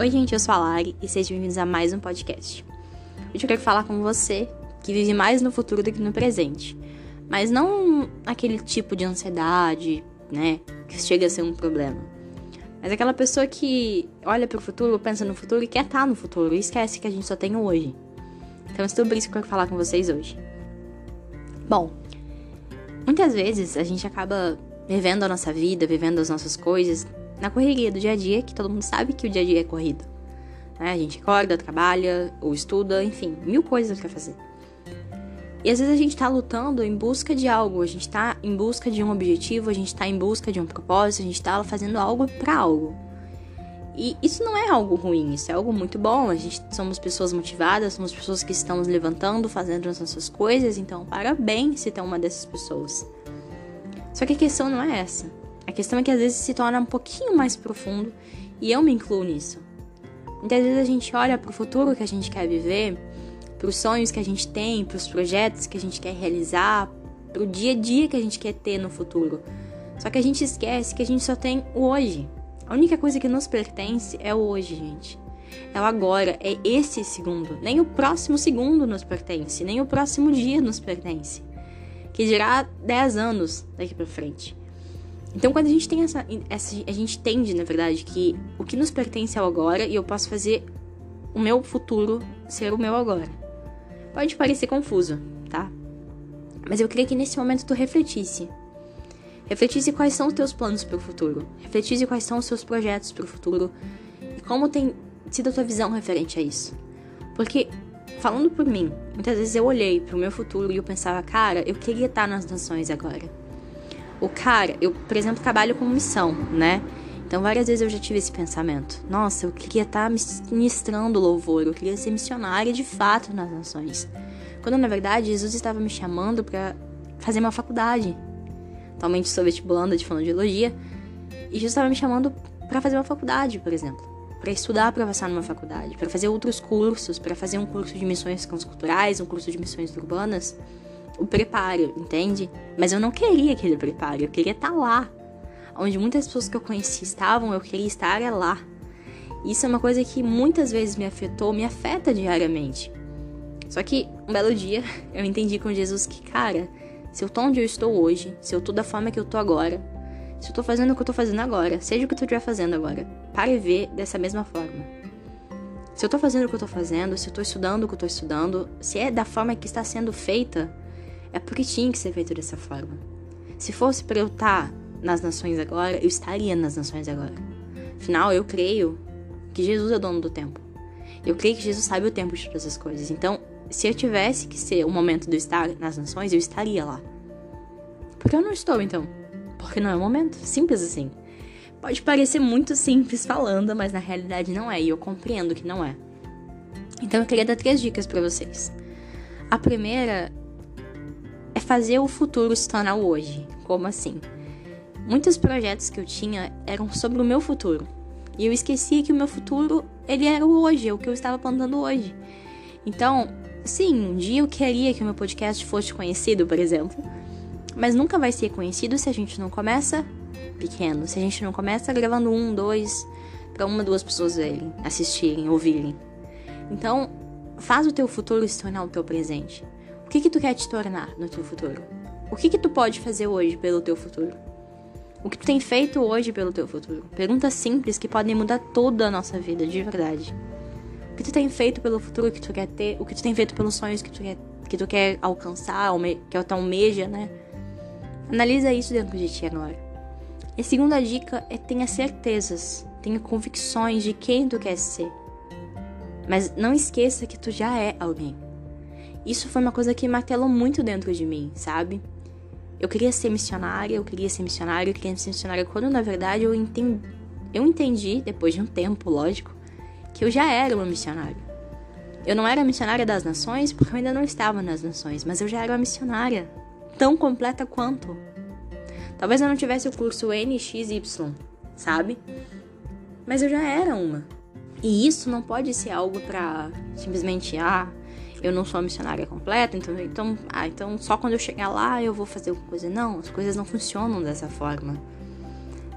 Oi, gente, eu sou a Lari e sejam bem-vindos a mais um podcast. Hoje eu quero falar com você que vive mais no futuro do que no presente. Mas não aquele tipo de ansiedade, né, que chega a ser um problema. Mas aquela pessoa que olha para o futuro, pensa no futuro e quer estar no futuro e esquece que a gente só tem o hoje. Então é sobre isso que eu quero falar com vocês hoje. Bom, muitas vezes a gente acaba vivendo a nossa vida, vivendo as nossas coisas na correria do dia a dia, que todo mundo sabe que o dia a dia é corrido. Né? A gente acorda, trabalha, ou estuda, enfim, mil coisas pra fazer. E às vezes a gente tá lutando em busca de algo, a gente tá em busca de um objetivo, a gente tá em busca de um propósito, a gente tá fazendo algo para algo. E isso não é algo ruim, isso é algo muito bom. A gente somos pessoas motivadas, somos pessoas que estamos levantando, fazendo as nossas coisas, então parabéns se tem uma dessas pessoas. Só que a questão não é essa. A questão é que às vezes se torna um pouquinho mais profundo e eu me incluo nisso. Muitas vezes a gente olha para o futuro que a gente quer viver, para os sonhos que a gente tem, para os projetos que a gente quer realizar, para o dia a dia que a gente quer ter no futuro. Só que a gente esquece que a gente só tem o hoje. A única coisa que nos pertence é o hoje, gente. É o agora, é esse segundo. Nem o próximo segundo nos pertence, nem o próximo dia nos pertence. Que dirá 10 anos daqui para frente. Então, quando a gente tem essa, essa. A gente entende, na verdade, que o que nos pertence é o agora e eu posso fazer o meu futuro ser o meu agora. Pode parecer confuso, tá? Mas eu queria que nesse momento tu refletisse. Refletisse quais são os teus planos para o futuro. Refletisse quais são os seus projetos para o futuro. E como tem sido a tua visão referente a isso. Porque, falando por mim, muitas vezes eu olhei para o meu futuro e eu pensava, cara, eu queria estar nas nações agora o cara, eu, por exemplo, trabalho com missão, né? Então, várias vezes eu já tive esse pensamento. Nossa, eu queria estar ministrando louvor, eu queria ser missionária de fato nas nações. Quando, na verdade, Jesus estava me chamando para fazer uma faculdade. Atualmente sou vestibulanda de fonoaudiologia. E Jesus estava me chamando para fazer uma faculdade, por exemplo. Para estudar para passar numa faculdade, para fazer outros cursos, para fazer um curso de missões culturais, um curso de missões urbanas o preparo, entende? Mas eu não queria aquele preparo, eu queria estar tá lá. Onde muitas pessoas que eu conheci estavam, eu queria estar é lá. Isso é uma coisa que muitas vezes me afetou, me afeta diariamente. Só que um belo dia eu entendi com Jesus que, cara, se eu tô onde eu estou hoje, se eu tô da forma que eu tô agora, se eu tô fazendo o que eu tô fazendo agora, seja o que tu estiver fazendo agora, para e ver dessa mesma forma. Se eu tô fazendo o que eu tô fazendo, se eu tô estudando o que eu tô estudando, se é da forma que está sendo feita, é porque tinha que ser feito dessa forma. Se fosse para eu estar tá nas nações agora, eu estaria nas nações agora. Afinal, eu creio que Jesus é dono do tempo. Eu creio que Jesus sabe o tempo de todas as coisas. Então, se eu tivesse que ser o momento de eu estar nas nações, eu estaria lá. Porque eu não estou, então? Porque não é o momento. Simples assim. Pode parecer muito simples falando, mas na realidade não é, e eu compreendo que não é. Então eu queria dar três dicas para vocês. A primeira fazer o futuro se tornar o hoje. Como assim? Muitos projetos que eu tinha eram sobre o meu futuro. E eu esqueci que o meu futuro, ele era o hoje, é o que eu estava plantando hoje. Então, sim, um dia eu queria que o meu podcast fosse conhecido, por exemplo. Mas nunca vai ser conhecido se a gente não começa pequeno. Se a gente não começa gravando um, dois, para uma, duas pessoas verem, assistirem, ouvirem. Então, faz o teu futuro se tornar o teu presente. O que que tu quer te tornar no teu futuro? O que que tu pode fazer hoje pelo teu futuro? O que tu tem feito hoje pelo teu futuro? Perguntas simples que podem mudar toda a nossa vida, de verdade. O que tu tem feito pelo futuro que tu quer ter? O que tu tem feito pelos sonhos que tu quer, que tu quer alcançar, que tu almeja, né? Analisa isso dentro de ti agora. E a segunda dica é tenha certezas, tenha convicções de quem tu quer ser. Mas não esqueça que tu já é alguém. Isso foi uma coisa que martelou muito dentro de mim, sabe? Eu queria ser missionária, eu queria ser missionária, eu queria ser missionária, quando na verdade eu entendi, eu entendi, depois de um tempo, lógico, que eu já era uma missionária. Eu não era missionária das nações porque eu ainda não estava nas nações, mas eu já era uma missionária, tão completa quanto. Talvez eu não tivesse o curso NXY, sabe? Mas eu já era uma. E isso não pode ser algo para simplesmente, ah, eu não sou missionária completa, então, então, ah, então só quando eu chegar lá eu vou fazer alguma coisa. Não, as coisas não funcionam dessa forma.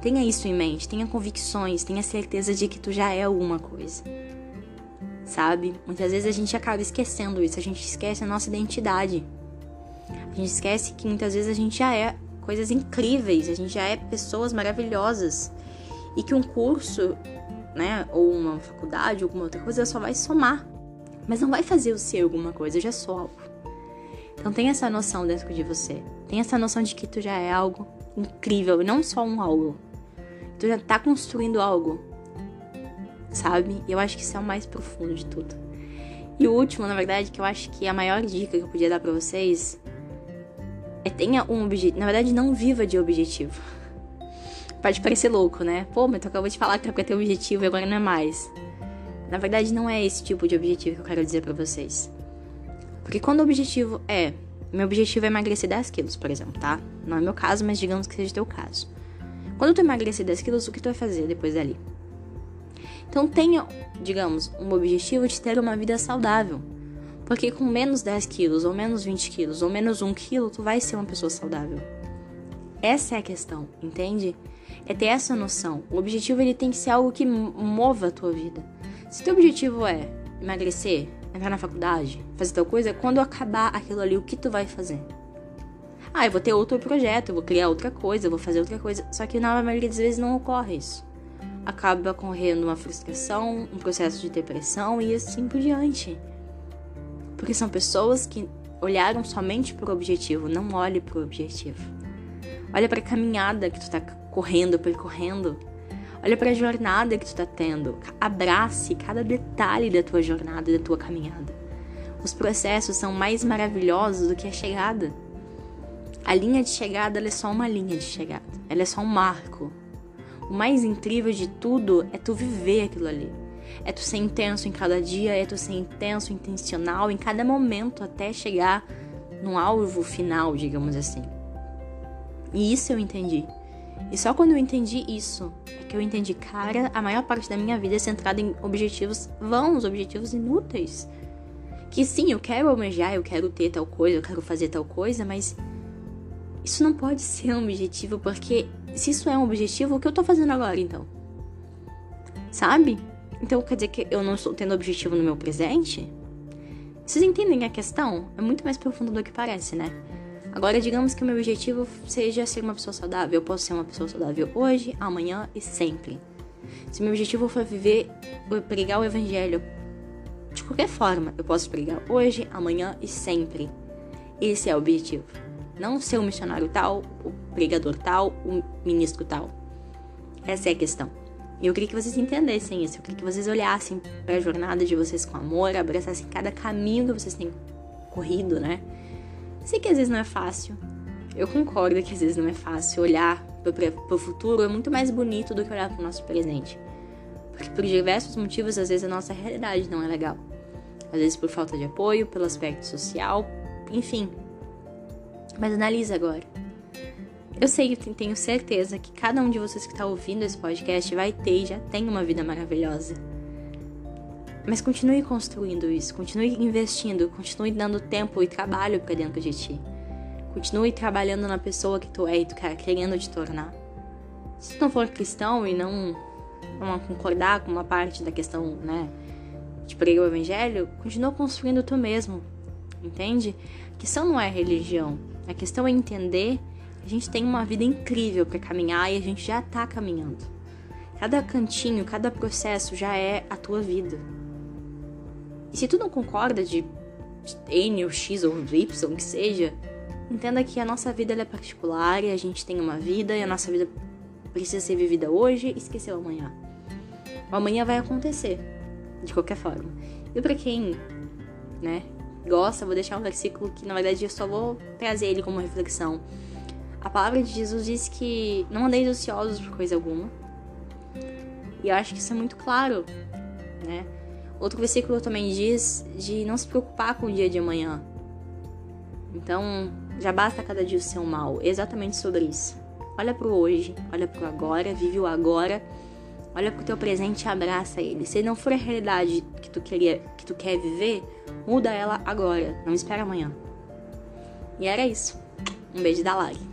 Tenha isso em mente, tenha convicções, tenha certeza de que tu já é alguma coisa. Sabe? Muitas vezes a gente acaba esquecendo isso, a gente esquece a nossa identidade. A gente esquece que muitas vezes a gente já é coisas incríveis, a gente já é pessoas maravilhosas. E que um curso, né, ou uma faculdade, alguma outra coisa, só vai somar. Mas não vai fazer eu ser alguma coisa, eu já sou algo. Então tem essa noção dentro de você. Tem essa noção de que tu já é algo incrível, não só um algo. Tu já tá construindo algo. Sabe? E eu acho que isso é o mais profundo de tudo. E o último, na verdade, que eu acho que a maior dica que eu podia dar para vocês é tenha um objetivo. Na verdade, não viva de objetivo. Pode parecer louco, né? Pô, mas tu acabou de falar que era pra ter objetivo e agora não é mais. Na verdade, não é esse tipo de objetivo que eu quero dizer para vocês. Porque quando o objetivo é. Meu objetivo é emagrecer 10 quilos, por exemplo, tá? Não é meu caso, mas digamos que seja teu caso. Quando tu emagrecer 10 quilos, o que tu vai fazer depois dali? Então tenha, digamos, um objetivo de ter uma vida saudável. Porque com menos 10 quilos, ou menos 20 quilos, ou menos 1 quilo, tu vai ser uma pessoa saudável. Essa é a questão, entende? É ter essa noção. O objetivo ele tem que ser algo que mova a tua vida. Se teu objetivo é emagrecer, entrar na faculdade, fazer tal coisa, quando acabar aquilo ali, o que tu vai fazer? Ah, eu vou ter outro projeto, eu vou criar outra coisa, eu vou fazer outra coisa. Só que na maioria das vezes não ocorre isso. Acaba correndo uma frustração, um processo de depressão e assim por diante. Porque são pessoas que olharam somente para o objetivo, não olhe para o objetivo. Olha para a caminhada que tu está correndo, percorrendo. Olha para a jornada que tu está tendo. Abrace cada detalhe da tua jornada, da tua caminhada. Os processos são mais maravilhosos do que a chegada. A linha de chegada é só uma linha de chegada. Ela é só um marco. O mais incrível de tudo é tu viver aquilo ali. É tu ser intenso em cada dia, é tu ser intenso, intencional em cada momento até chegar no alvo final, digamos assim. E isso eu entendi. E só quando eu entendi isso é que eu entendi, cara, a maior parte da minha vida é centrada em objetivos vãos, objetivos inúteis. Que sim, eu quero almejar, eu quero ter tal coisa, eu quero fazer tal coisa, mas isso não pode ser um objetivo, porque se isso é um objetivo, o que eu tô fazendo agora então? Sabe? Então quer dizer que eu não estou tendo objetivo no meu presente? Vocês entendem a questão? É muito mais profundo do que parece, né? Agora, digamos que o meu objetivo seja ser uma pessoa saudável. Eu posso ser uma pessoa saudável hoje, amanhã e sempre. Se meu objetivo for viver, pregar o evangelho de qualquer forma, eu posso pregar hoje, amanhã e sempre. Esse é o objetivo. Não ser um missionário tal, o pregador tal, o ministro tal. Essa é a questão. E eu queria que vocês entendessem isso. Eu queria que vocês olhassem para a jornada de vocês com amor, abraçassem cada caminho que vocês têm corrido, né? Sei que às vezes não é fácil. Eu concordo que às vezes não é fácil. Olhar para o futuro é muito mais bonito do que olhar para o nosso presente. Porque por diversos motivos, às vezes a nossa realidade não é legal. Às vezes por falta de apoio, pelo aspecto social, enfim. Mas analisa agora. Eu sei e tenho certeza que cada um de vocês que está ouvindo esse podcast vai ter e já tem uma vida maravilhosa. Mas continue construindo isso, continue investindo, continue dando tempo e trabalho para dentro de ti. Continue trabalhando na pessoa que tu é e tu quer querendo te tornar. Se tu não for cristão e não, não concordar com uma parte da questão, né, de pregar o evangelho, continua construindo tu mesmo. Entende? A questão não é religião. A questão é entender a gente tem uma vida incrível para caminhar e a gente já tá caminhando. Cada cantinho, cada processo já é a tua vida. E se tu não concorda de N ou X ou Y, que seja, entenda que a nossa vida é particular e a gente tem uma vida e a nossa vida precisa ser vivida hoje e esquecer o amanhã. O amanhã vai acontecer, de qualquer forma. E para quem, né, gosta, vou deixar um versículo que na verdade eu só vou trazer ele como reflexão a palavra de Jesus diz que não andeis ociosos por coisa alguma. E eu acho que isso é muito claro, né? Outro versículo também diz de não se preocupar com o dia de amanhã. Então, já basta cada dia o seu mal. Exatamente sobre isso. Olha pro hoje, olha pro agora, vive o agora. Olha pro teu presente e abraça ele. Se não for a realidade que tu queria, que tu quer viver, muda ela agora. Não espera amanhã. E era isso. Um beijo da Lari.